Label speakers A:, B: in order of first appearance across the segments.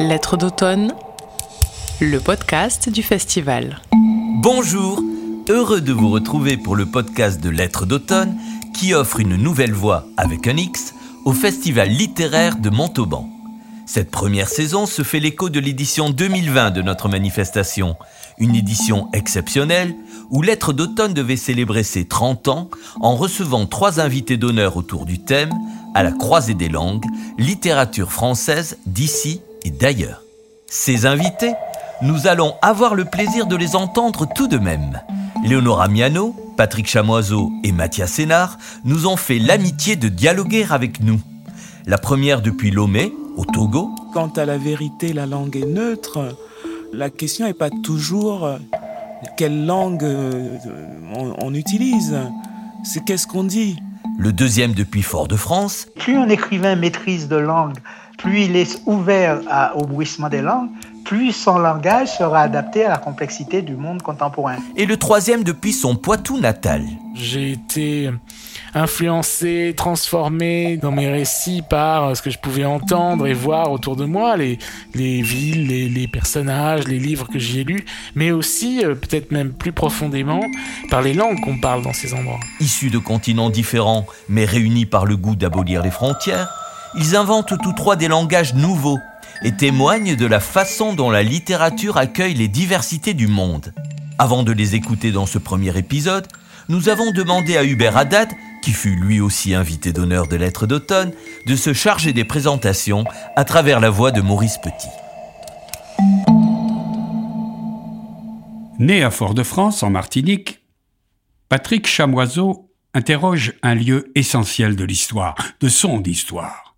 A: Lettres d'automne, le podcast du festival.
B: Bonjour, heureux de vous retrouver pour le podcast de Lettres d'automne qui offre une nouvelle voix avec un X au festival littéraire de Montauban. Cette première saison se fait l'écho de l'édition 2020 de notre manifestation, une édition exceptionnelle où Lettres d'automne devait célébrer ses 30 ans en recevant trois invités d'honneur autour du thème à la croisée des langues, littérature française d'ici et d'ailleurs. Ces invités, nous allons avoir le plaisir de les entendre tout de même. Léonora Miano, Patrick Chamoiseau et Mathias Sénard nous ont fait l'amitié de dialoguer avec nous. La première depuis Lomé, au Togo.
C: Quant à la vérité, la langue est neutre. La question n'est pas toujours euh, quelle langue euh, on, on utilise, c'est qu'est-ce qu'on dit?
B: Le deuxième depuis Fort-de-France.
D: Plus un écrivain maîtrise de langue, plus il est ouvert à, au bruissement des langues, plus son langage sera adapté à la complexité du monde contemporain.
B: Et le troisième depuis son Poitou natal.
E: J'ai été influencé, transformé dans mes récits par ce que je pouvais entendre et voir autour de moi, les, les villes, les, les personnages, les livres que j'y ai lus, mais aussi, euh, peut-être même plus profondément, par les langues qu'on parle dans ces endroits.
B: Issus de continents différents, mais réunis par le goût d'abolir les frontières, ils inventent tous trois des langages nouveaux et témoignent de la façon dont la littérature accueille les diversités du monde. Avant de les écouter dans ce premier épisode, nous avons demandé à Hubert Haddad, qui fut lui aussi invité d'honneur de Lettres d'automne, de se charger des présentations à travers la voix de Maurice Petit.
F: Né à Fort-de-France, en Martinique, Patrick Chamoiseau interroge un lieu essentiel de l'histoire, de son histoire,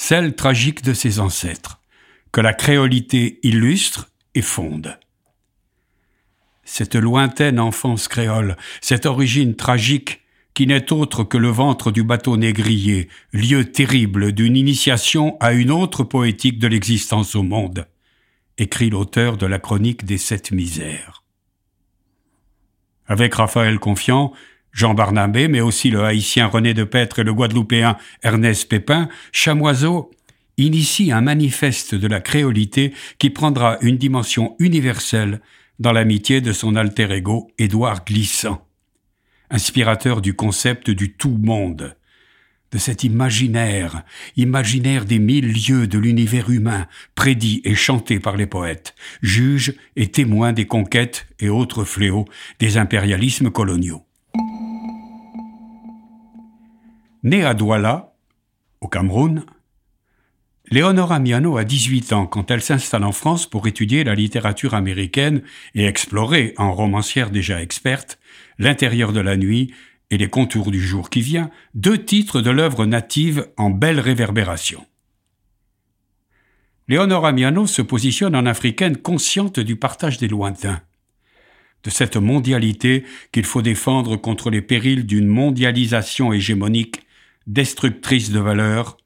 F: celle tragique de ses ancêtres, que la créolité illustre et fonde. Cette lointaine enfance créole, cette origine tragique qui n'est autre que le ventre du bateau négrier, lieu terrible d'une initiation à une autre poétique de l'existence au monde, écrit l'auteur de la chronique des sept misères. Avec Raphaël Confiant, Jean Barnabé, mais aussi le haïtien René de Petre et le guadeloupéen Ernest Pépin, Chamoiseau initie un manifeste de la créolité qui prendra une dimension universelle dans l'amitié de son alter ego Édouard Glissant, inspirateur du concept du tout monde, de cet imaginaire, imaginaire des mille lieux de l'univers humain, prédit et chanté par les poètes, juge et témoin des conquêtes et autres fléaux des impérialismes coloniaux. Né à Douala, au Cameroun, Léonora Miano a 18 ans quand elle s'installe en France pour étudier la littérature américaine et explorer, en romancière déjà experte, l'intérieur de la nuit et les contours du jour qui vient, deux titres de l'œuvre native en belle réverbération. Léonora Miano se positionne en africaine consciente du partage des lointains, de cette mondialité qu'il faut défendre contre les périls d'une mondialisation hégémonique destructrice de valeurs,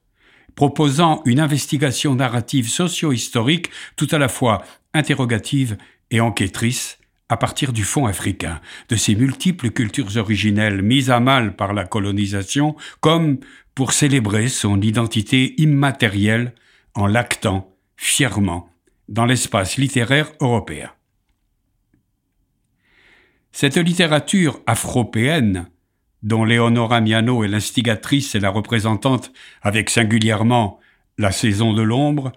F: proposant une investigation narrative socio-historique tout à la fois interrogative et enquêtrice à partir du fond africain, de ces multiples cultures originelles mises à mal par la colonisation, comme pour célébrer son identité immatérielle en l'actant fièrement dans l'espace littéraire européen. Cette littérature afropéenne dont Léonora Miano est l'instigatrice et la représentante, avec singulièrement La saison de l'ombre,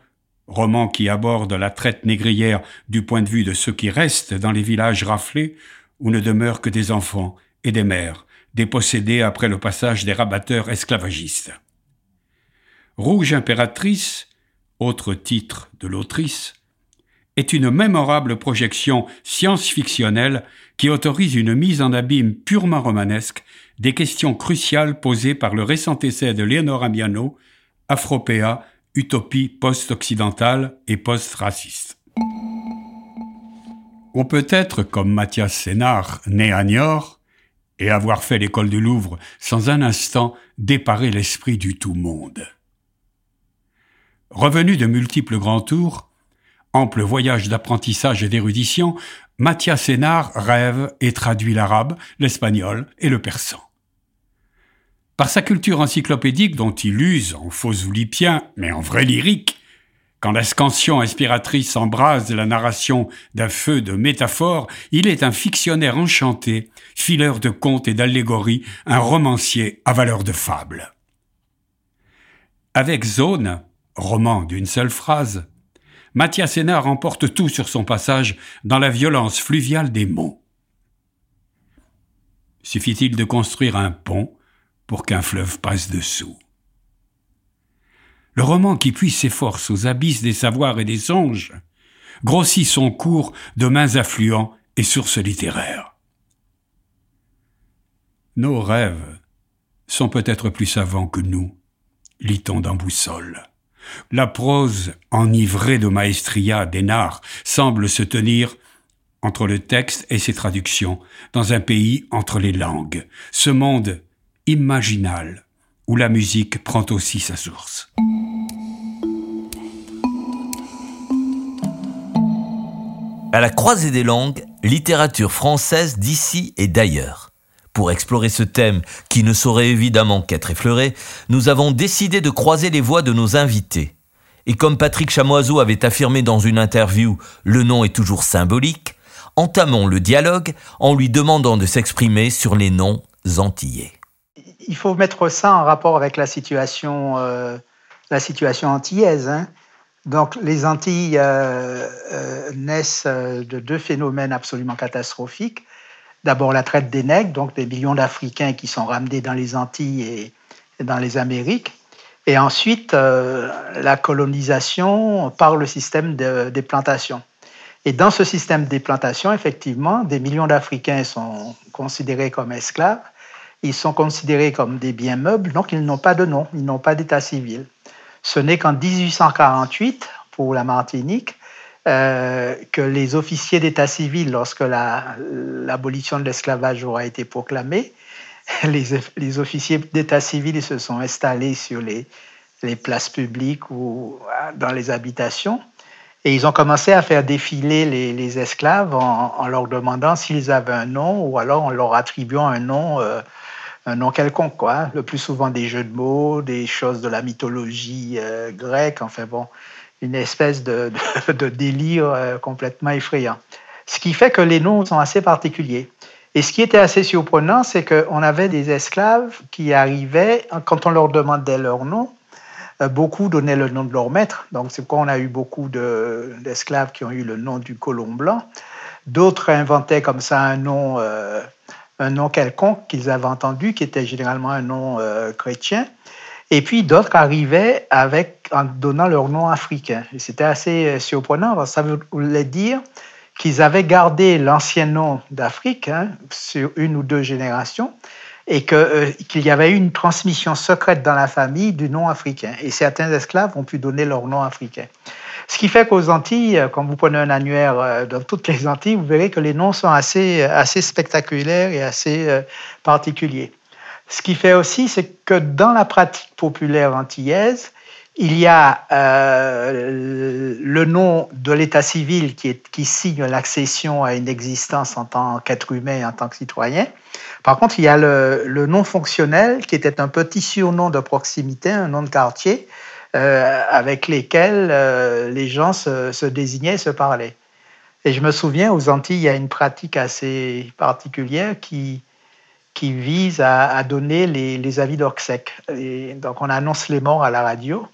F: roman qui aborde la traite négrière du point de vue de ceux qui restent dans les villages raflés, où ne demeurent que des enfants et des mères, dépossédés après le passage des rabatteurs esclavagistes. Rouge impératrice, autre titre de l'autrice, est une mémorable projection science-fictionnelle qui autorise une mise en abîme purement romanesque des questions cruciales posées par le récent essai de Léonora Miano, Afropéa, utopie post-occidentale et post-raciste. On peut être comme Mathias Sénard, né à Niort, et avoir fait l'école du Louvre sans un instant déparer l'esprit du tout-monde. Revenu de multiples grands tours, ample voyage d'apprentissage et d'érudition, Mathias Sénard rêve et traduit l'arabe, l'espagnol et le persan. Par sa culture encyclopédique dont il use en faux oulipien, mais en vrai lyrique, Quand la scansion inspiratrice embrase la narration d'un feu de métaphores, il est un fictionnaire enchanté, fileur de contes et d'allégories, un romancier à valeur de fable. Avec Zone, roman d'une seule phrase, Mathias Hénard remporte tout sur son passage dans la violence fluviale des mots. Suffit-il de construire un pont pour qu'un fleuve passe dessous? Le roman qui puise ses forces aux abysses des savoirs et des songes grossit son cours de mains affluents et sources littéraires. Nos rêves sont peut-être plus savants que nous, lit-on dans Boussole. La prose enivrée de maestria d'Hénard semble se tenir entre le texte et ses traductions, dans un pays entre les langues, ce monde imaginal où la musique prend aussi sa source.
B: À la croisée des langues, littérature française d'ici et d'ailleurs. Pour explorer ce thème, qui ne saurait évidemment qu'être effleuré, nous avons décidé de croiser les voix de nos invités. Et comme Patrick Chamoiseau avait affirmé dans une interview, le nom est toujours symbolique, entamons le dialogue en lui demandant de s'exprimer sur les noms antillais.
D: Il faut mettre ça en rapport avec la situation, euh, la situation antillaise. Hein. Donc, les Antilles euh, euh, naissent de deux phénomènes absolument catastrophiques. D'abord, la traite des nègres, donc des millions d'Africains qui sont ramenés dans les Antilles et, dans les Amériques. Et ensuite, la colonisation par le système des plantations. Et dans ce système des plantations, effectivement, des millions d'Africains sont considérés comme esclaves. Ils sont considérés comme des biens meubles, donc ils n'ont pas de nom, ils n'ont pas d'état civil. Ce n'est qu'en 1848, pour la Martinique, euh, que les officiers d'état civil, lorsque l'abolition de l'esclavage aura été proclamée, les, officiers d'état civil se sont installés sur les, places publiques ou dans les habitations et ils ont commencé à faire défiler les, esclaves en, leur demandant s'ils avaient un nom ou alors en leur attribuant un nom, euh, un nom quelconque. Quoi. Le plus souvent des jeux de mots, des choses de la mythologie euh, grecque, enfin bon, une espèce de, délire euh, complètement effrayant. Ce qui fait que les noms sont assez particuliers. Et ce qui était assez surprenant, c'est qu'on avait des esclaves qui arrivaient, quand on leur demandait leur nom, euh, beaucoup donnaient le nom de leur maître. Donc, c'est pourquoi on a eu beaucoup d'esclaves qui ont eu le nom du colon blanc. D'autres inventaient comme ça un nom, euh, un nom quelconque qu'ils avaient entendu, qui était généralement un nom chrétien. Et puis d'autres arrivaient avec, en donnant leur nom africain. C'était assez surprenant, parce que ça voulait dire qu'ils avaient gardé l'ancien nom d'Afrique hein, sur une ou deux générations, et euh, qu'il y avait eu une transmission secrète dans la famille du nom africain. Et certains esclaves ont pu donner leur nom africain. Ce qui fait qu'aux Antilles, euh, quand vous prenez un annuaire euh, dans toutes les Antilles, vous verrez que les noms sont assez, assez spectaculaires et assez particuliers. Ce qui fait aussi, c'est que dans la pratique populaire antillaise, il y a le nom de l'état civil qui, signe l'accession à une existence en tant qu'être humain en tant que citoyen. Par contre, il y a le, nom fonctionnel qui était un petit surnom de proximité, un nom de quartier, euh, avec lesquels euh, les gens se, désignaient et se parlaient. Et je me souviens, aux Antilles, il y a une pratique assez particulière qui, qui vise à, donner les, avis d'Orcsec. Donc, on annonce les morts à la radio.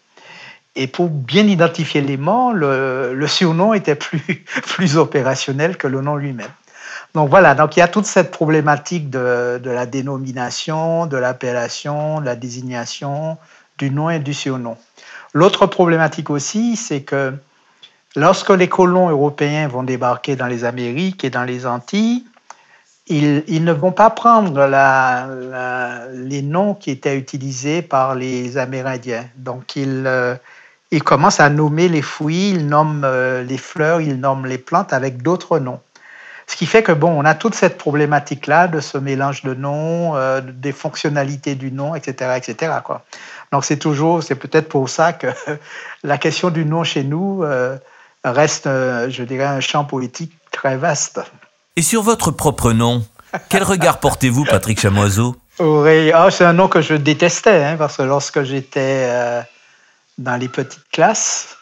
D: Et pour bien identifier les morts, le, surnom était plus, plus opérationnel que le nom lui-même. Donc voilà, donc il y a toute cette problématique de, la dénomination, de l'appellation, de la désignation, du nom et du surnom. L'autre problématique aussi, c'est que lorsque les colons européens vont débarquer dans les Amériques et dans les Antilles, ils, ne vont pas prendre les noms qui étaient utilisés par les Amérindiens. Donc ils, euh, commencent à nommer les fruits, ils nomment euh, les fleurs, ils nomment les plantes avec d'autres noms. Ce qui fait que, bon, on a toute cette problématique-là de ce mélange de noms, euh, des fonctionnalités du nom, etc., etc.. Donc, c'est toujours, c'est peut-être pour ça que la question du nom chez nous reste, je dirais, un champ poétique très vaste.
B: Et sur votre propre nom, quel regard portez-vous, Patrick Chamoiseau?
D: Ah, c'est un nom que je détestais, hein, parce que lorsque j'étais dans les petites classes,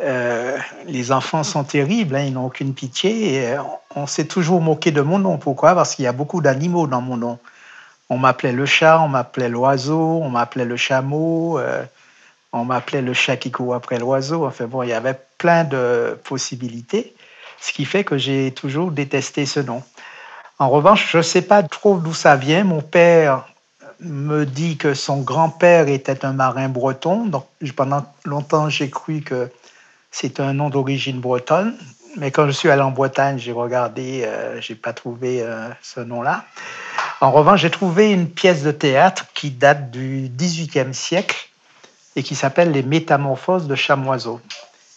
D: euh, les enfants sont terribles, hein, ils n'ont aucune pitié. Et on, s'est toujours moqué de mon nom. Pourquoi? Parce qu'il y a beaucoup d'animaux dans mon nom. On m'appelait le chat, on m'appelait l'oiseau, on m'appelait le chameau, euh, on m'appelait le chat qui court après l'oiseau. Enfin bon, il y avait plein de possibilités, ce qui fait que j'ai toujours détesté ce nom. En revanche, je ne sais pas trop d'où ça vient. Mon père me dit que son grand-père était un marin breton. Donc, pendant longtemps, j'ai cru que c'est un nom d'origine bretonne. Mais quand je suis allé en Bretagne, j'ai regardé, euh, je n'ai pas trouvé euh, ce nom-là. En revanche, j'ai trouvé une pièce de théâtre qui date du XVIIIe siècle et qui s'appelle Les Métamorphoses de Chamoiseau.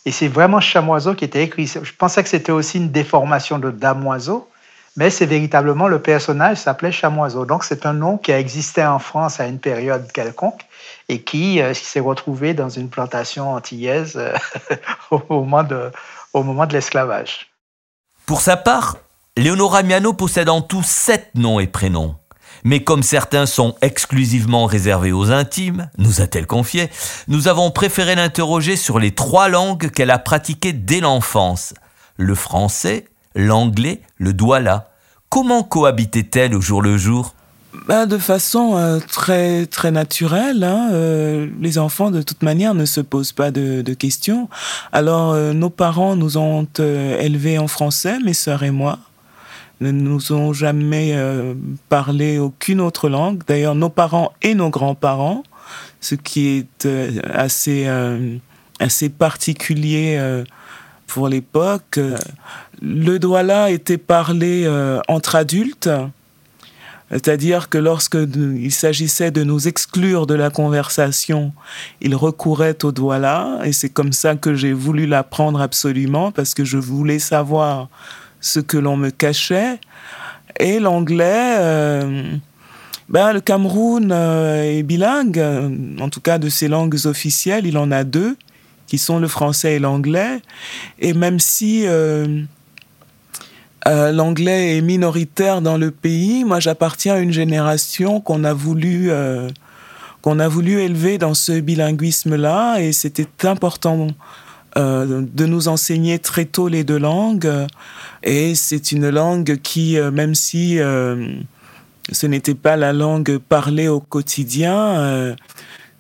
D: Et c'est vraiment Chamoiseau qui était écrit. Je pensais que c'était aussi une déformation de Damoiseau, mais c'est véritablement le personnage s'appelait Chamoiseau. Donc c'est un nom qui a existé en France à une période quelconque et qui, euh, s'est retrouvé dans une plantation antillaise euh, au moment de, l'esclavage.
B: Pour sa part, Léonora Miano possède en tout sept noms et prénoms. Mais comme certains sont exclusivement réservés aux intimes, nous a-t-elle confié, nous avons préféré l'interroger sur les trois langues qu'elle a pratiquées dès l'enfance. Le français, l'anglais, le douala. Comment cohabitait-elle au jour le jour?
C: Bah, de façon euh, très très naturelle. Hein, euh, les enfants, de toute manière, ne se posent pas de, questions. Alors, euh, nos parents nous ont élevés en français, mes sœurs et moi. Ne nous ont jamais parlé aucune autre langue. D'ailleurs, nos parents et nos grands-parents, ce qui est assez assez particulier pour l'époque. Le douala était parlé entre adultes c'est-à-dire que lorsque il s'agissait de nous exclure de la conversation, il recourait au doigt-là, et c'est comme ça que j'ai voulu l'apprendre absolument, parce que je voulais savoir ce que l'on me cachait. Et l'anglais, euh, ben, le Cameroun euh, est bilingue, en tout cas de ses langues officielles, il en a deux, qui sont le français et l'anglais. Et même si... Euh, l'anglais est minoritaire dans le pays. Moi, j'appartiens à une génération qu'on a voulu qu'on a voulu élever dans ce bilinguisme-là, et c'était important de nous enseigner très tôt les deux langues. Et c'est une langue qui, même si ce n'était pas la langue parlée au quotidien,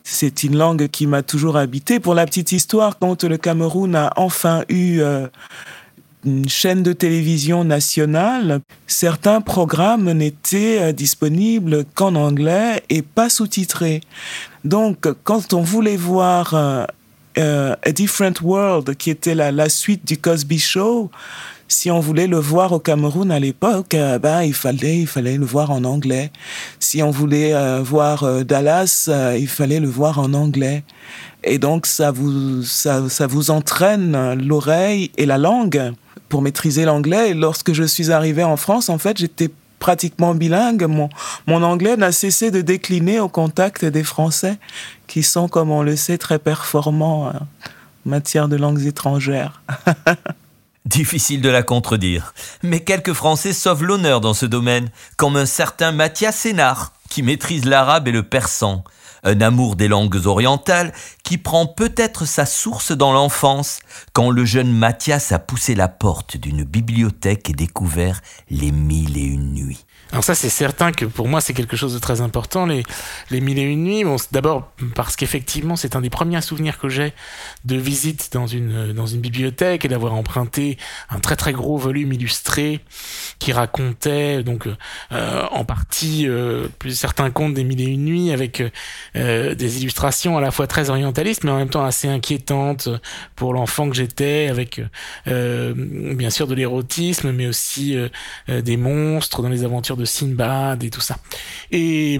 C: c'est une langue qui m'a toujours habité. Pour la petite histoire, quand le Cameroun a enfin eu une chaîne de télévision nationale, certains programmes n'étaient euh, disponibles qu'en anglais et pas sous-titrés. Donc, quand on voulait voir euh, euh, A Different World, qui était la, suite du Cosby Show, si on voulait le voir au Cameroun à l'époque, ben, il, fallait, il fallait le voir en anglais. Si on voulait voir Dallas, il fallait le voir en anglais. Et donc, ça vous, ça, ça vous entraîne l'oreille et la langue pour maîtriser l'anglais. Lorsque je suis arrivé en France, en fait, j'étais pratiquement bilingue. Mon, anglais n'a cessé de décliner au contact des Français, qui sont, comme on le sait, très performants en matière de langues étrangères.
B: Difficile de la contredire. Mais quelques Français sauvent l'honneur dans ce domaine, comme un certain Mathias Sénard, qui maîtrise l'arabe et le persan un amour des langues orientales qui prend peut-être sa source dans l'enfance, quand le jeune Mathias a poussé la porte d'une bibliothèque et découvert les mille et une.
E: Alors ça, c'est certain que pour moi, c'est quelque chose de très important, les, les mille et une nuits. Bon, D'abord parce qu'effectivement, c'est un des premiers souvenirs que j'ai de visite dans une, bibliothèque et d'avoir emprunté un très très gros volume illustré qui racontait donc euh, en partie euh, certains contes des mille et une nuits avec euh, des illustrations à la fois très orientalistes mais en même temps assez inquiétantes pour l'enfant que j'étais avec bien sûr de l'érotisme mais aussi des monstres dans les aventures de Sinbad et tout ça. Et,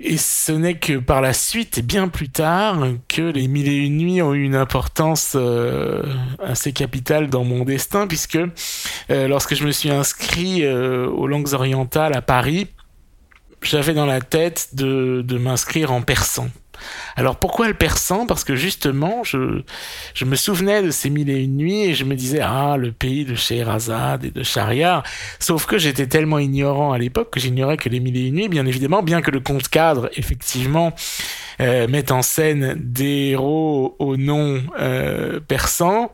E: et ce n'est que par la suite bien plus tard que les mille et une nuits ont eu une importance euh, assez capitale dans mon destin puisque euh, lorsque je me suis inscrit euh, aux langues orientales à Paris, j'avais dans la tête de, de m'inscrire en persan. Alors pourquoi le persan Parce que justement, je, me souvenais de ces mille et une nuits et je me disais, ah, le pays de Scheherazade et de Shahriar. Sauf que j'étais tellement ignorant à l'époque que j'ignorais que les mille et une nuits, bien évidemment, bien que le compte cadre, effectivement, mettent en scène des héros au nom persan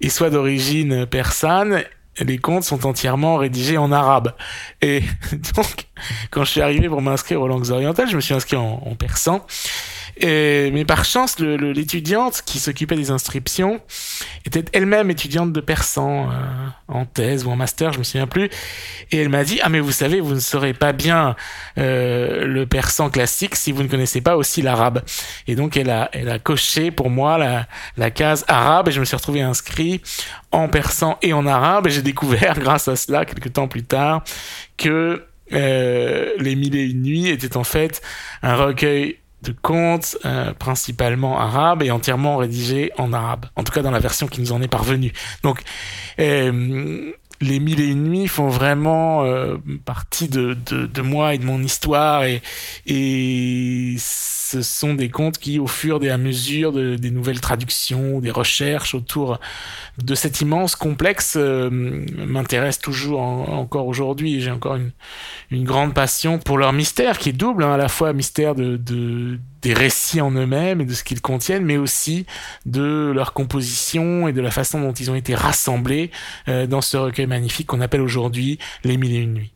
E: et soit d'origine persane les contes sont entièrement rédigés en arabe. Et donc, quand je suis arrivé pour m'inscrire aux langues orientales, je me suis inscrit en persan. Et, mais par chance, l'étudiante qui s'occupait des inscriptions était elle-même étudiante de persan euh, en thèse ou en master, je me souviens plus. Et elle m'a dit ah mais vous savez, vous ne saurez pas bien euh, le persan classique si vous ne connaissez pas aussi l'arabe. Et donc elle a elle a coché pour moi la, case arabe et je me suis retrouvé inscrit en persan et en arabe et j'ai découvert grâce à cela quelques temps plus tard que euh, les mille et une nuits étaient en fait un recueil de contes euh, principalement arabes et entièrement rédigés en arabe. En tout cas dans la version qui nous en est parvenue. Donc euh, les mille et une nuits font vraiment euh, partie de, de, de, moi et de mon histoire et, et ce sont des contes qui, au fur et à mesure de, des nouvelles traductions, des recherches autour de cet immense complexe, euh, m'intéressent toujours encore aujourd'hui. J'ai encore une, grande passion pour leur mystère, qui est double, hein, à la fois mystère de des récits en eux-mêmes et de ce qu'ils contiennent, mais aussi de leur composition et de la façon dont ils ont été rassemblés euh, dans ce recueil magnifique qu'on appelle aujourd'hui Les Mille et Une Nuits.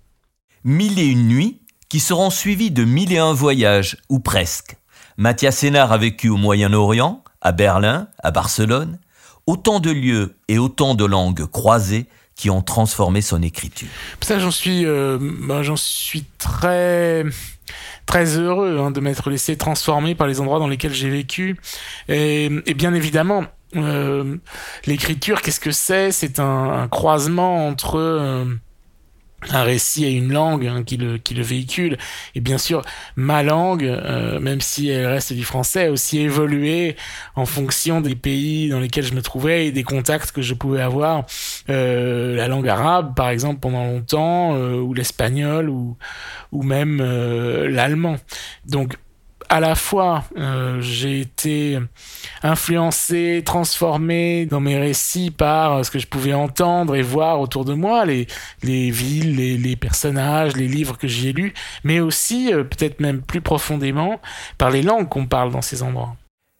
B: Mille et Une Nuits qui seront suivis de mille et un voyages, ou presque. Mathias Sénard a vécu au Moyen-Orient, à Berlin, à Barcelone, autant de lieux et autant de langues croisées qui ont transformé son écriture.
E: Ça, j'en suis, euh, bah, j'en suis très très heureux hein, de m'être laissé transformer par les endroits dans lesquels j'ai vécu. Et, bien évidemment, euh, l'écriture, qu'est-ce que c'est? C'est un, un, croisement entre euh, un récit et une langue hein, qui, le, qui le véhicule. Et bien sûr, ma langue, euh, même si elle reste du français, a aussi évolué en fonction des pays dans lesquels je me trouvais et des contacts que je pouvais avoir. Euh, la langue arabe, par exemple, pendant longtemps, euh, ou l'espagnol, ou, ou même euh, l'allemand. Donc, à la fois euh, j'ai été influencé, transformé dans mes récits par ce que je pouvais entendre et voir autour de moi, les, les villes, les, les personnages, les livres que j'y ai lus, mais aussi, euh, peut-être même plus profondément, par les langues qu'on parle dans ces endroits.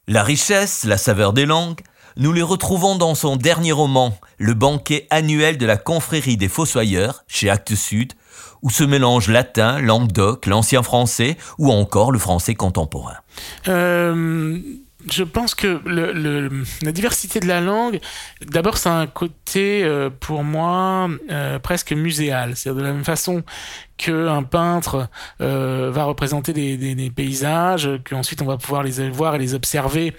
B: La richesse, la saveur des langues, nous les retrouvons dans son dernier roman, Le banquet annuel de la confrérie des Fossoyeurs, chez Actes Sud, où se mélangent latin, languedoc, l'ancien français ou encore le français contemporain.
E: Euh, Je pense que le, le, la diversité de la langue, d'abord, a un côté, euh, pour moi, euh, presque muséal. C'est-à-dire de la même façon qu'un peintre euh, va représenter des, des, des paysages, qu'ensuite on va pouvoir les voir et les observer,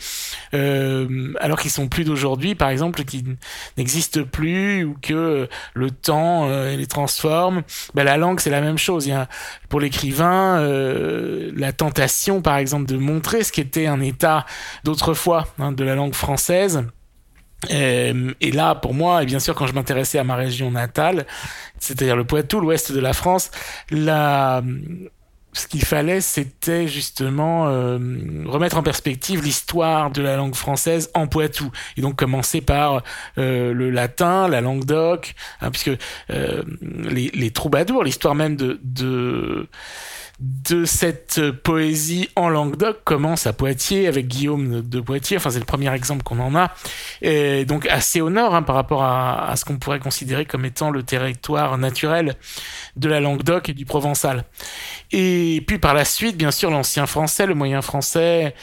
E: euh, alors qu'ils sont plus d'aujourd'hui, par exemple, qui n'existent plus ou que le temps euh, les transforme. Ben, la langue, c'est la même chose. Il y a, pour l'écrivain, euh, la tentation, par exemple, de montrer ce qu'était un état d'autrefois hein, de la langue française. Euh, et là, pour moi, et bien sûr, quand je m'intéressais à ma région natale, c'est-à-dire le Poitou, l'ouest de la France, la, ce qu'il fallait, c'était justement euh, remettre en perspective l'histoire de la langue française en Poitou. Et donc commencer par euh, le latin, la langue d'oc, hein, puisque les, troubadours, l'histoire même de de cette poésie en Languedoc commence à Poitiers avec Guillaume de Poitiers. Enfin, c'est le premier exemple qu'on en a. Et donc assez au nord hein, par rapport à ce qu'on pourrait considérer comme étant le territoire naturel de la Languedoc et du Provençal. Et puis par la suite, bien sûr, l'ancien français, le moyen français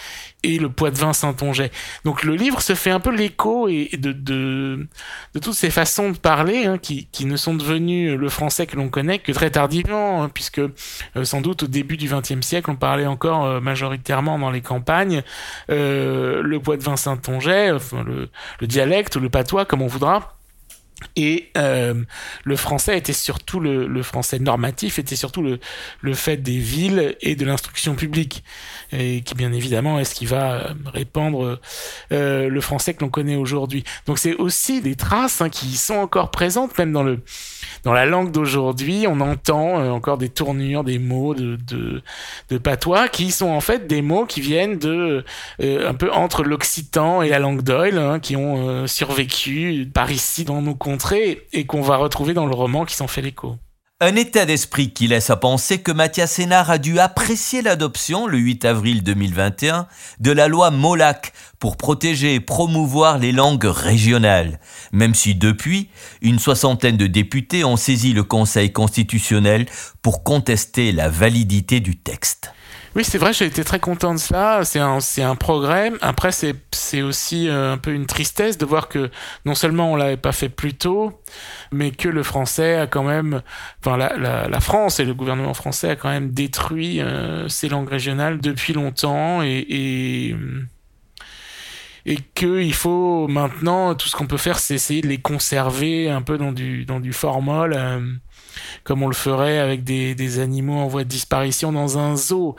E: et le Poitvin Saint-Onget. Donc le livre se fait un peu l'écho de, de, toutes ces façons de parler hein, qui, ne sont devenues le français que l'on connaît que très tardivement, hein, puisque euh, sans doute au début du XXe siècle, on parlait encore euh, majoritairement dans les campagnes euh, le Poitvin Saint-Onget, enfin, le, le dialecte ou le patois, comme on voudra. Et euh, le français était surtout le, français normatif était surtout le, le fait des villes et de l'instruction publique et qui bien évidemment est ce qui va répandre euh, le français que l'on connaît aujourd'hui. Donc c'est aussi des traces hein, qui sont encore présentes même dans le dans la langue d'aujourd'hui. On entend euh, encore des tournures, des mots de, de, patois qui sont en fait des mots qui viennent de euh, un peu entre l'occitan et la langue d'oil hein, qui ont euh, survécu par ici dans nos et qu'on va retrouver dans le roman qui s'en fait l'écho.
B: Un état d'esprit qui laisse à penser que Mathias Sénard a dû apprécier l'adoption, le 8 avril 2021, de la loi Molac pour protéger et promouvoir les langues régionales, même si depuis, une soixantaine de députés ont saisi le Conseil constitutionnel pour contester la validité du texte.
E: Oui, c'est vrai, j'ai été très content de cela. C'est un, un progrès. Après, c'est, aussi euh, un peu une tristesse de voir que non seulement on l'avait pas fait plus tôt, mais que le français a quand même, enfin la, la, la France et le gouvernement français a quand même détruit euh, ces langues régionales depuis longtemps et, et et qu'il faut maintenant tout ce qu'on peut faire c'est essayer de les conserver un peu dans du dans du formol euh, comme on le ferait avec des, des animaux en voie de disparition dans un zoo.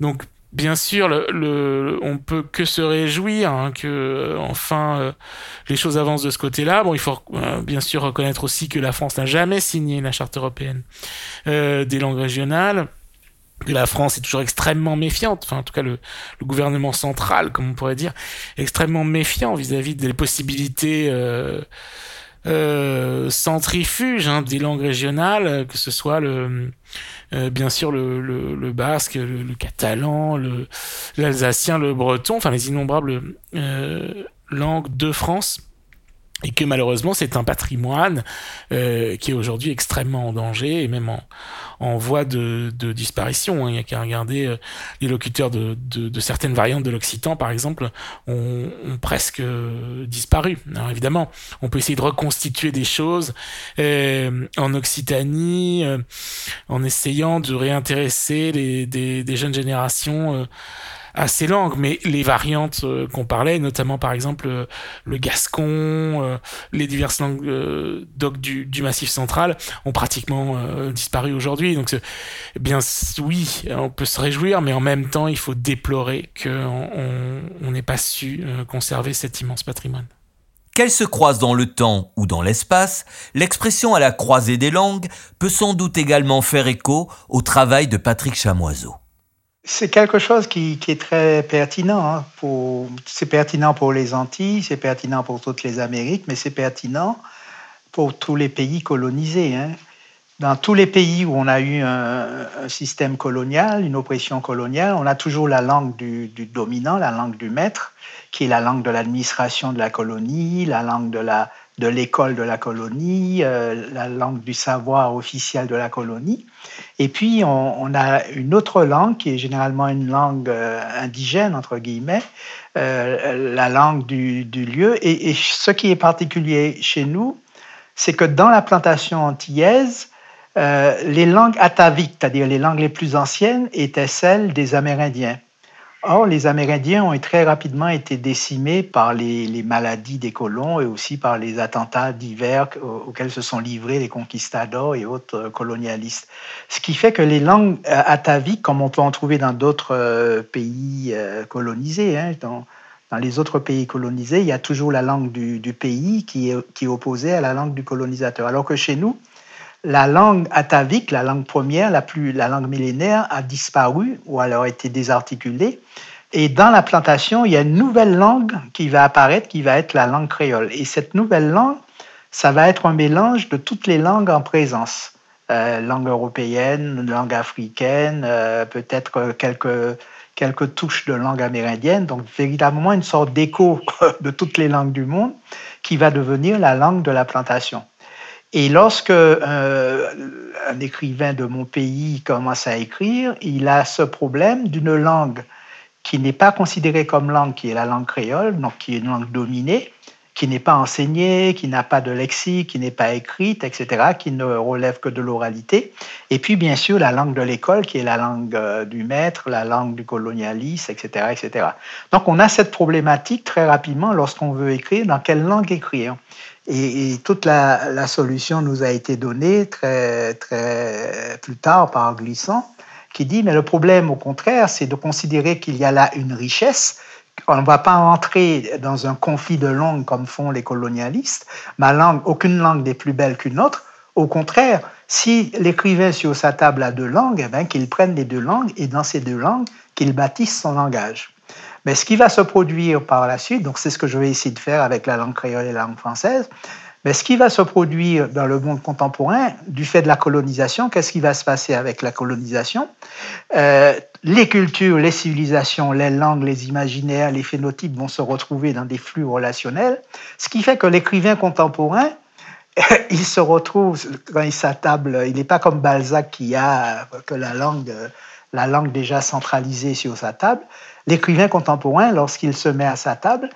E: Donc bien sûr, le, le, on peut que se réjouir hein, que euh, enfin euh, les choses avancent de ce côté-là. Bon, il faut euh, bien sûr reconnaître aussi que la France n'a jamais signé la charte européenne des langues régionales. La France est toujours extrêmement méfiante, enfin en tout cas le gouvernement central, comme on pourrait dire, extrêmement méfiant vis-à-vis des possibilités euh, centrifuge hein, des langues régionales, que ce soit le, euh, bien sûr le, basque, le, le catalan, l'alsacien, le, breton, enfin les innombrables euh, langues de France et que malheureusement c'est un patrimoine euh, qui est aujourd'hui extrêmement en danger et même en, en voie de, de disparition. Hein. Il n'y a qu'à regarder euh, les locuteurs de, de, de, certaines variantes de l'occitan, par exemple, ont, ont presque euh, disparu. Alors évidemment, on peut essayer de reconstituer des choses euh, en Occitanie, euh, en essayant de réintéresser les, des, des jeunes générations à ces langues, mais les variantes euh, qu'on parlait, notamment par exemple euh, le gascon, euh, les diverses langues du, du, massif central, ont pratiquement disparu aujourd'hui. Donc, eh bien oui, on peut se réjouir, mais en même temps, il faut déplorer qu'on n'ait pas su conserver cet immense patrimoine.
B: Qu'elle se croise dans le temps ou dans l'espace, l'expression à la croisée des langues peut sans doute également faire écho au travail de Patrick Chamoiseau.
D: C'est quelque chose qui, est très pertinent. Hein, pour, c'est pertinent pour les Antilles, c'est pertinent pour toutes les Amériques, mais c'est pertinent pour tous les pays colonisés. Hein. Dans tous les pays où on a eu un, système colonial, une oppression coloniale, on a toujours la langue du, dominant, la langue du maître, qui est la langue de l'administration de la colonie, la langue de la de l'école de la colonie, euh, la langue du savoir officiel de la colonie. Et puis, on, a une autre langue qui est généralement une langue euh, indigène, entre guillemets, euh, la langue du, lieu. Et, et, ce qui est particulier chez nous, c'est que dans la plantation antillaise, les langues ataviques, c'est-à-dire les langues les plus anciennes, étaient celles des Amérindiens. Or, les Amérindiens ont très rapidement été décimés par les, maladies des colons et aussi par les attentats divers auxquels se sont livrés les conquistadors et autres colonialistes. Ce qui fait que les langues euh, ataviques, comme on peut en trouver dans d'autres euh, pays euh, colonisés, hein, dans, les autres pays colonisés, il y a toujours la langue du, du pays qui est, qui est opposée à la langue du colonisateur. Alors que chez nous, la langue atavique, la langue première, la, plus, la langue millénaire, a disparu ou alors été désarticulée. Et dans la plantation, il y a une nouvelle langue qui va apparaître, qui va être la langue créole. Et cette nouvelle langue, ça va être un mélange de toutes les langues en présence. Euh, langue européenne, langue africaine, euh, peut-être quelques, quelques touches de langue amérindienne. Donc, véritablement une sorte d'écho de toutes les langues du monde qui va devenir la langue de la plantation. Et lorsque euh, un écrivain de mon pays commence à écrire, il a ce problème d'une langue qui n'est pas considérée comme langue, qui est la langue créole, donc qui est une langue dominée, qui n'est pas enseignée, qui n'a pas de lexique, qui n'est pas écrite, etc., qui ne relève que de l'oralité. Et puis, bien sûr, la langue de l'école, qui est la langue euh, du maître, la langue du colonialiste, etc., etc. Donc, on a cette problématique très rapidement lorsqu'on veut écrire, dans quelle langue écrire. Et, et, toute la, la, solution nous a été donnée très, très plus tard par Glissant, qui dit, mais le problème, au contraire, c'est de considérer qu'il y a là une richesse. On ne va pas entrer dans un conflit de langues comme font les colonialistes. Ma langue, aucune langue n'est plus belle qu'une autre. Au contraire, si l'écrivain sur sa table a deux langues, eh qu'il prenne les deux langues et dans ces deux langues, qu'il bâtisse son langage. Mais ce qui va se produire par la suite, donc c'est ce que je vais essayer de faire avec la langue créole et la langue française, Mais ce qui va se produire dans le monde contemporain, du fait de la colonisation, qu'est-ce qui va se passer avec la colonisation? Euh, Les cultures, les civilisations, les langues, les imaginaires, les phénotypes vont se retrouver dans des flux relationnels, ce qui fait que l'écrivain contemporain, il se retrouve, quand il s'attable, il n'est pas comme Balzac qui a que la langue, la langue déjà centralisée sur sa table. L'écrivain contemporain, lorsqu'il se met à sa table,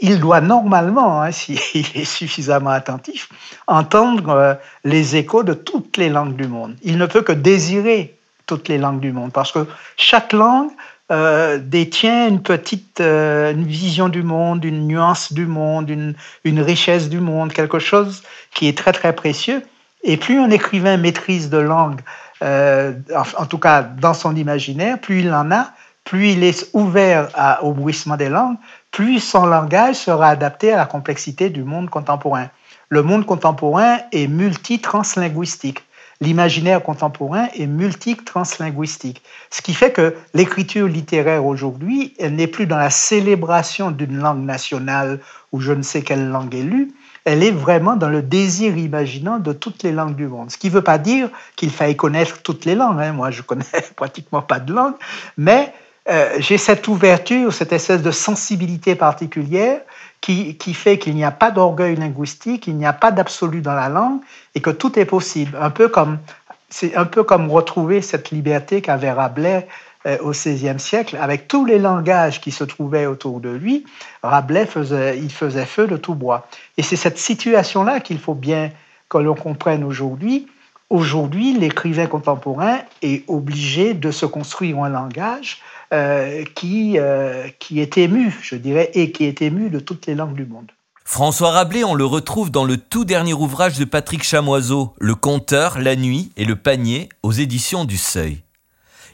D: il doit normalement, hein, s'il est suffisamment attentif, entendre euh, les échos de toutes les langues du monde. Il ne peut que désirer toutes les langues du monde, parce que chaque langue euh, détient une petite euh, une vision du monde, une nuance du monde, une, richesse du monde, quelque chose qui est très très précieux. Et plus un écrivain maîtrise de langue, en, tout cas dans son imaginaire, plus il en a, plus il est ouvert au bruissement des langues, plus son langage sera adapté à la complexité du monde contemporain. Le monde contemporain est multitranslinguistique. L'imaginaire contemporain est multitranslinguistique. Ce qui fait que l'écriture littéraire aujourd'hui, elle n'est plus dans la célébration d'une langue nationale ou je ne sais quelle langue est lue, elle est vraiment dans le désir imaginant de toutes les langues du monde. Ce qui ne veut pas dire qu'il faille connaître toutes les langues. Hein. Moi, je connais pratiquement pas de langue, mais euh, j'ai cette ouverture, cette espèce de sensibilité particulière qui, fait qu'il n'y a pas d'orgueil linguistique, il n'y a pas d'absolu dans la langue et que tout est possible. Un peu comme, c'est un peu comme retrouver cette liberté qu'avait Rabelais euh, au XVIe siècle, avec tous les langages qui se trouvaient autour de lui, Rabelais faisait, il faisait feu de tout bois. Et c'est cette situation-là qu'il faut bien que l'on comprenne aujourd'hui. Aujourd'hui, l'écrivain contemporain est obligé de se construire un langage euh, qui, euh, qui est ému, je dirais, et qui est ému de toutes les langues du monde.
B: François Rabelais, on le retrouve dans le tout dernier ouvrage de Patrick Chamoiseau, Le Conteur, La Nuit et le Panier, aux éditions du Seuil.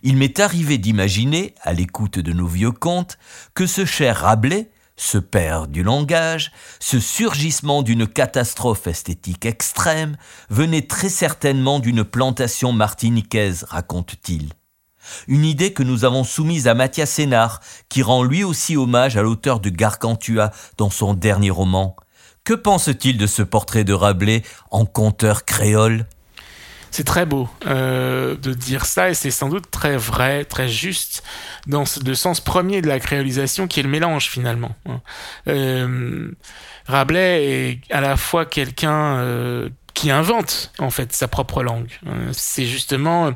B: Il m'est arrivé d'imaginer, à l'écoute de nos vieux contes, que ce cher Rabelais, ce père du langage, ce surgissement d'une catastrophe esthétique extrême, venait très certainement d'une plantation martiniquaise, raconte-t-il. Une idée que nous avons soumise à Mathias Sénard, qui rend lui aussi hommage à l'auteur de Gargantua dans son dernier roman. Que pense-t-il de ce portrait de Rabelais en conteur créole?
E: C'est très beau euh, de dire ça et c'est sans doute très vrai, très juste dans le sens premier de la créolisation qui est le mélange finalement. Hein. Euh, Rabelais est à la fois quelqu'un euh, qui invente en fait sa propre langue. C'est justement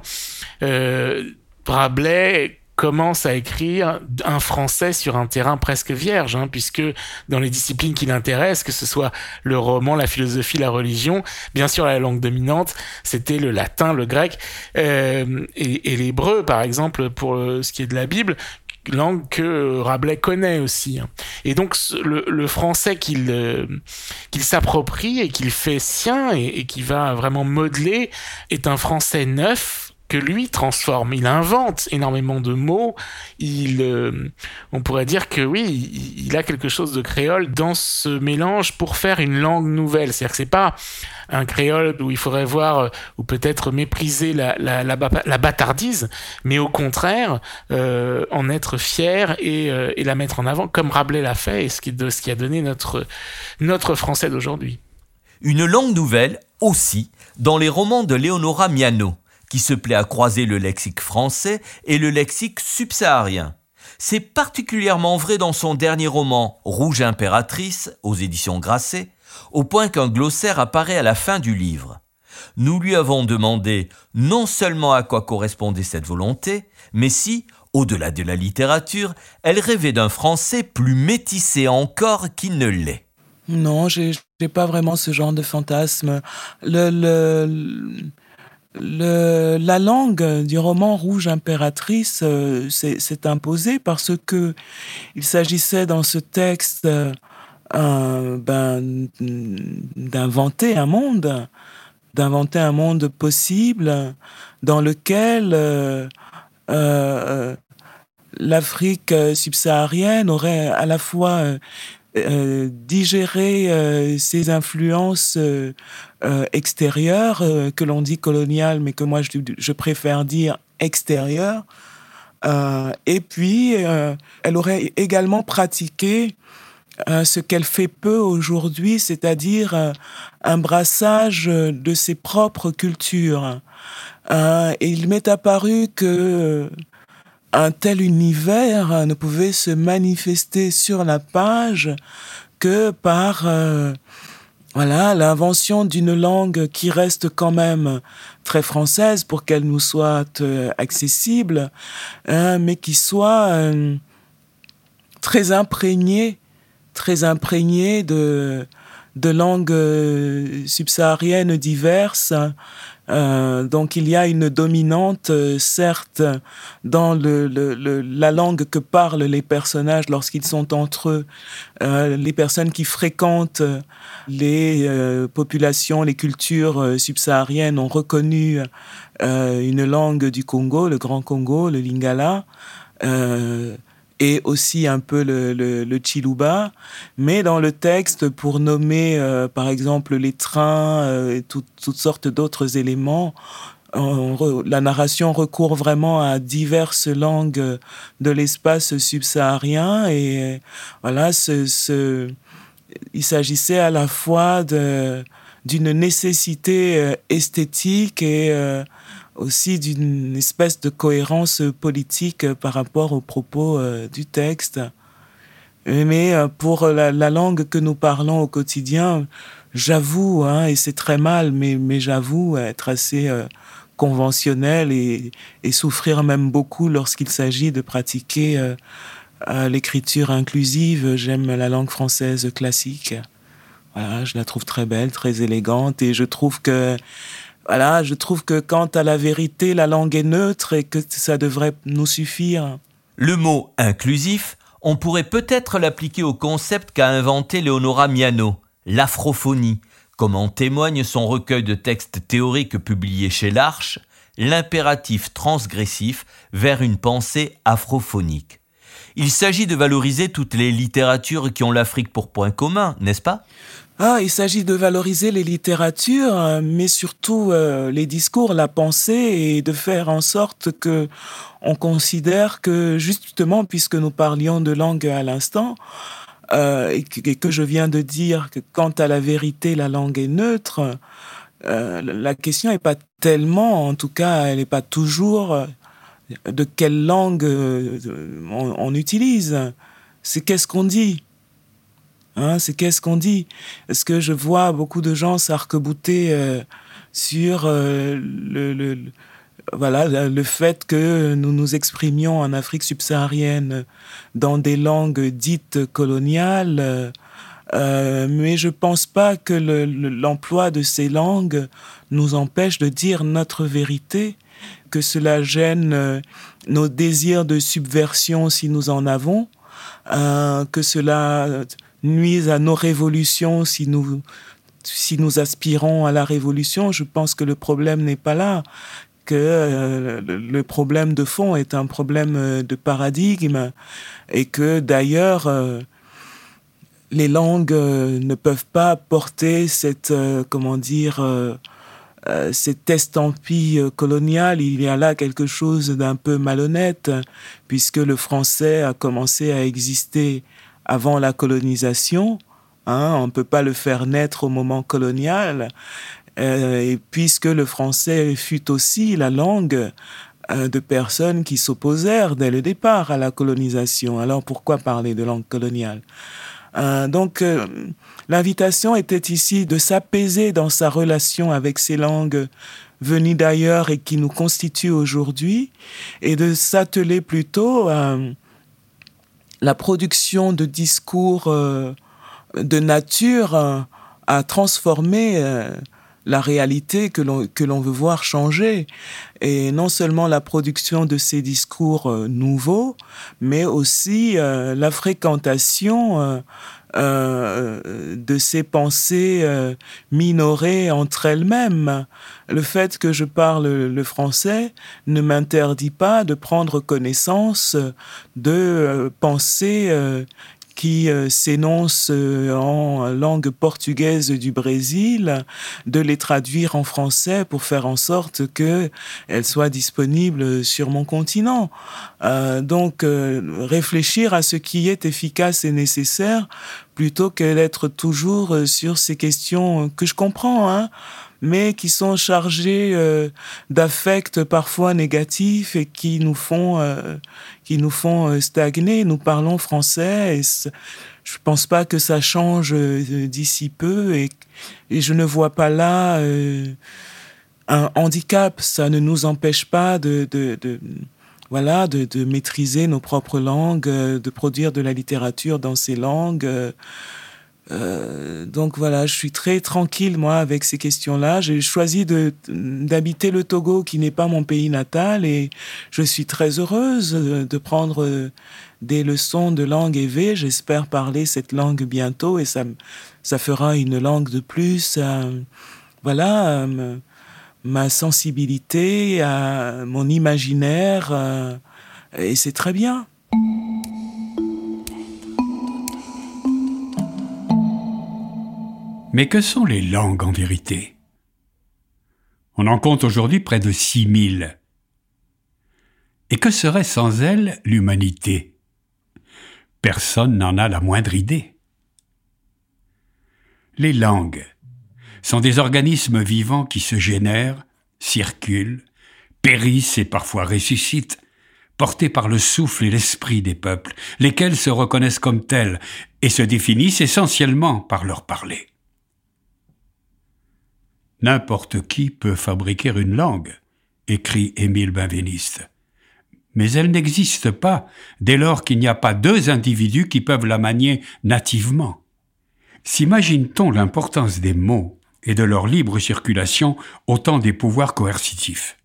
E: Rabelais commence à écrire un français sur un terrain presque vierge, hein, puisque dans les disciplines qui l'intéressent, que ce soit le roman, la philosophie, la religion, bien sûr la langue dominante, c'était le latin, le grec euh, et, l'hébreu, par exemple, pour euh, ce qui est de la Bible, langue que Rabelais connaît aussi. Hein. Et donc le, français qu'il euh, qu'il s'approprie et qu'il fait sien et, et qui va vraiment modeler est un français neuf que lui transforme. Il invente énormément de mots. Il, euh, on pourrait dire que oui, il, a quelque chose de créole dans ce mélange pour faire une langue nouvelle. C'est-à-dire que c'est pas un créole où il faudrait voir euh, ou peut-être mépriser la, la, la, bâtardise, mais au contraire euh, en être fier et, la mettre en avant, comme Rabelais l'a fait et ce qui, ce qui a donné notre, notre français d'aujourd'hui.
B: Une langue nouvelle aussi dans les romans de Leonora Miano qui se plaît à croiser le lexique français et le lexique subsaharien. C'est particulièrement vrai dans son dernier roman Rouge impératrice aux éditions Grasset, au point qu'un glossaire apparaît à la fin du livre. Nous lui avons demandé non seulement à quoi correspondait cette volonté, mais si, au-delà de la littérature, elle rêvait d'un français plus métissé encore qu'il ne l'est.
C: Non, j'ai pas vraiment ce genre de fantasme. Le, le, la langue du roman Rouge impératrice euh, s'est imposée parce que il s'agissait dans ce texte euh, ben, d'inventer un monde, d'inventer un monde possible dans lequel euh l'Afrique subsaharienne aurait à la fois euh, digérer euh, ces influences euh, extérieures que l'on dit coloniales, mais que moi je, je préfère dire extérieures. et puis, elle aurait également pratiqué ce qu'elle fait peu aujourd'hui, c'est-à-dire un brassage de ses propres cultures. et il m'est apparu que un tel univers ne pouvait se manifester sur la page que par voilà l'invention d'une langue qui reste quand même très française pour qu'elle nous soit euh, accessible, hein, mais qui soit euh, très imprégnée, très imprégnée de de langues euh, subsahariennes diverses. Euh, donc il y a une dominante, euh, certes, dans le, le, la langue que parlent les personnages lorsqu'ils sont entre eux, euh, les personnes qui fréquentent les euh, populations, les cultures subsahariennes ont reconnu une langue du Congo, le Grand Congo, le Lingala et aussi un peu le, le, le, Chiluba. Mais dans le texte, pour nommer euh, par exemple les trains euh, et tout, toutes sortes d'autres éléments, on, la narration recourt vraiment à diverses langues de l'espace subsaharien. Et voilà, ce, ce, il s'agissait à la fois d'une nécessité euh, esthétique et aussi d'une espèce de cohérence politique par rapport aux propos euh, du texte. Mais euh, pour la, la, langue que nous parlons au quotidien, j'avoue, hein, et c'est très mal, mais, mais j'avoue être assez euh, conventionnel et, et, souffrir même beaucoup lorsqu'il s'agit de pratiquer euh, l'écriture inclusive. J'aime la langue française classique. Voilà, je la trouve très belle, très élégante, et je trouve que voilà, je trouve que quant à la vérité, la langue est neutre et que ça devrait nous suffire.
B: Le mot inclusif, on pourrait peut-être l'appliquer au concept qu'a inventé Leonora Miano, l'afrophonie, comme en témoigne son recueil de textes théoriques publié chez l'Arche, l'impératif transgressif vers une pensée afrophonique. Il s'agit de valoriser toutes les littératures qui ont l'Afrique pour point commun, n'est-ce pas?
C: Ah, il s'agit de valoriser les littératures, euh, mais surtout euh, les discours, la pensée, et de faire en sorte que on considère que justement, puisque nous parlions de langue à l'instant, euh, et, que, je viens de dire que quant à la vérité, la langue est neutre, euh, la question n'est pas tellement, en tout cas, elle n'est pas toujours de quelle langue on, on utilise. C'est qu'est-ce qu'on dit? Hein, c'est qu'est-ce qu'on dit? Est-ce que je vois beaucoup de gens s'arc-bouter euh, sur euh, le, le, voilà, le fait que nous nous exprimions en Afrique subsaharienne dans des langues dites coloniales euh, mais je pense pas que l'emploi le, de ces langues nous empêche de dire notre vérité, que cela gêne euh, nos désirs de subversion si nous en avons, euh, que cela nuisent à nos révolutions si nous, si nous aspirons à la révolution. Je pense que le problème n'est pas là que euh, le problème de fond est un problème euh, de paradigme et que d'ailleurs euh, les langues ne peuvent pas porter cette comment dire cette estampille coloniale, il y a là quelque chose d'un peu malhonnête, puisque le français a commencé à exister avant la colonisation. Hein, on ne peut pas le faire naître au moment colonial. Euh, puisque le français fut aussi la langue euh, de personnes qui s'opposèrent dès le départ à la colonisation. Alors pourquoi parler de langue coloniale? Euh, Donc euh, l'invitation était ici de s'apaiser dans sa relation avec ces langues venues d'ailleurs et qui nous constituent aujourd'hui et de s'atteler plutôt à la production de discours euh, de nature euh, à transformer euh, la réalité que l'on veut voir changer. Et non seulement la production de ces discours euh, nouveaux mais aussi euh, la fréquentation euh, de ces pensées euh, minorées entre elles-mêmes. Le fait que je parle le français ne m'interdit pas de prendre connaissance de euh, pensées qui s'énoncent en langue portugaise du Brésil, de les traduire en français pour faire en sorte qu'elles soient disponibles sur mon continent. donc, réfléchir à ce qui est efficace et nécessaire plutôt que d'être toujours sur ces questions que je comprends, hein, mais qui sont chargés euh, d'affects parfois négatifs et qui nous font, euh, qui nous font euh, stagner. Nous parlons français et je pense pas que ça change d'ici peu et, et, je ne vois pas là un handicap. Ça ne nous empêche pas de, de, de voilà, de, maîtriser nos propres langues, de produire de la littérature dans ces langues. Euh, donc voilà, je suis très tranquille moi avec ces questions-là. J'ai choisi d'habiter le Togo, qui n'est pas mon pays natal, et je suis très heureuse de prendre des leçons de langue éve. J'espère parler cette langue bientôt, et ça ça fera une langue de plus. voilà, ma sensibilité, à mon imaginaire, euh, et c'est très bien.
F: Mais que sont les langues en vérité? On en compte aujourd'hui près de six mille. Et que serait sans elles l'humanité? Personne n'en a la moindre idée. Les langues sont des organismes vivants qui se génèrent, circulent, périssent et parfois ressuscitent, portés par le souffle et l'esprit des peuples, lesquels se reconnaissent comme tels et se définissent essentiellement par leur parler. N'importe qui peut fabriquer une langue, écrit Émile Benveniste. Mais elle n'existe pas dès lors qu'il n'y a pas deux individus qui peuvent la manier nativement. S'imagine-t-on l'importance des mots et de leur libre circulation au temps des pouvoirs coercitifs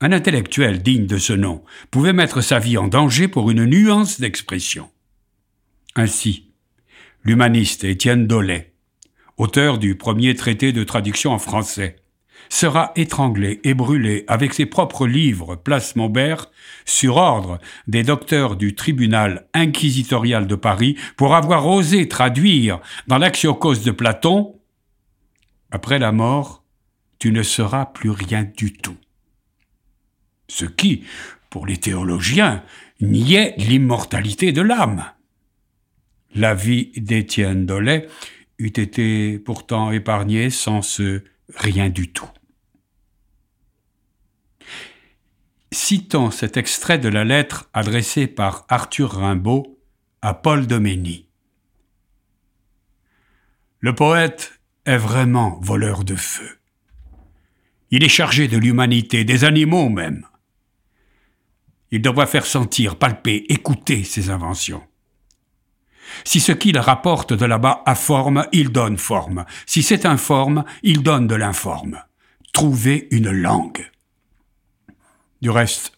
F: Un intellectuel digne de ce nom pouvait mettre sa vie en danger pour une nuance d'expression. Ainsi, l'humaniste Étienne Dollet auteur du premier traité de traduction en français, sera étranglé et brûlé avec ses propres livres Place Maubert sur ordre des docteurs du tribunal inquisitorial de Paris pour avoir osé traduire dans l'Axiocos de Platon Après la mort, tu ne seras plus rien du tout. Ce qui, pour les théologiens, niait l'immortalité de l'âme. La vie d'Étienne Dollet eût été pourtant épargné sans ce rien du tout. Citons cet extrait de la lettre adressée par Arthur Rimbaud à Paul Domény. Le poète est vraiment voleur de feu. Il est chargé de l'humanité, des animaux même. Il devrait faire sentir, palper, écouter ses inventions. Si ce qu'il rapporte de là-bas a forme, il donne forme. Si c'est informe, il donne de l'informe. Trouver une langue. Du reste,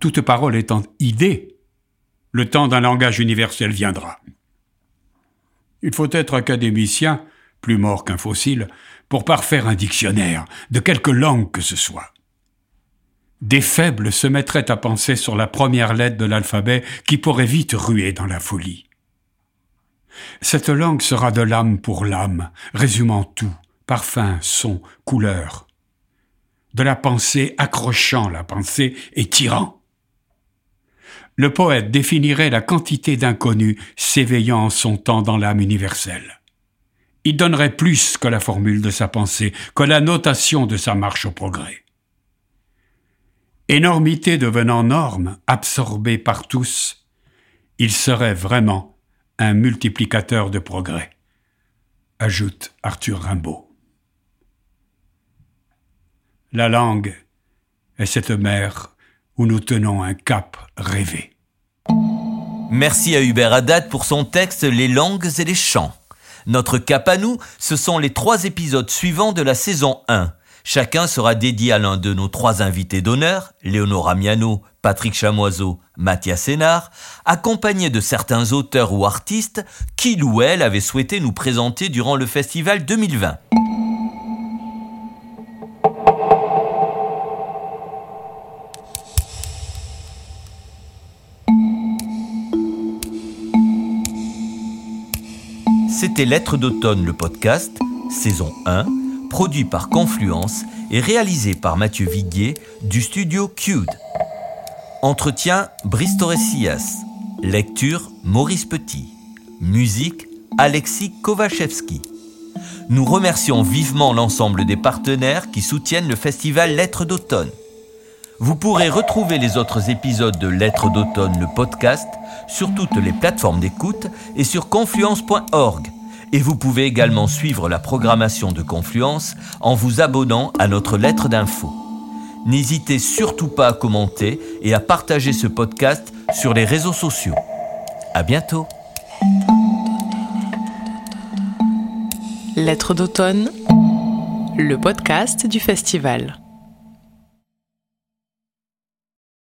F: toute parole étant idée, le temps d'un langage universel viendra. Il faut être académicien, plus mort qu'un fossile, pour parfaire un dictionnaire, de quelque langue que ce soit. Des faibles se mettraient à penser sur la première lettre de l'alphabet qui pourrait vite ruer dans la folie. Cette langue sera de l'âme pour l'âme, résumant tout, parfum, son, couleur. De la pensée accrochant la pensée et tirant. Le poète définirait la quantité d'inconnus s'éveillant en son temps dans l'âme universelle. Il donnerait plus que la formule de sa pensée, que la notation de sa marche au progrès. Énormité devenant norme, absorbée par tous, il serait vraiment un multiplicateur de progrès, ajoute Arthur Rimbaud. La langue est cette mer où nous tenons un cap rêvé.
B: Merci à Hubert Haddad pour son texte Les langues et les chants. Notre cap à nous, ce sont les trois épisodes suivants de la saison 1. Chacun sera dédié à l'un de nos trois invités d'honneur, Léonora Miano, Patrick Chamoiseau, Mathias Sénard, accompagné de certains auteurs ou artistes qu'il ou elle avait souhaité nous présenter durant le festival 2020. C'était Lettres d'automne, le podcast, saison 1, produit par Confluence et réalisé par Mathieu Viguier du studio Cued. Entretien Brice. Lecture Maurice Petit. Musique Alexis Kovachevski. Nous remercions vivement l'ensemble des partenaires qui soutiennent le festival Lettres d'automne. Vous pourrez retrouver les autres épisodes de Lettres d'automne, le podcast, sur toutes les plateformes d'écoute et sur confluence.org. Et vous pouvez également suivre la programmation de Confluence en vous abonnant à notre lettre d'info. N'hésitez surtout pas à commenter et à partager ce podcast sur les réseaux sociaux. À bientôt.
A: Lettres d'automne, le podcast du festival.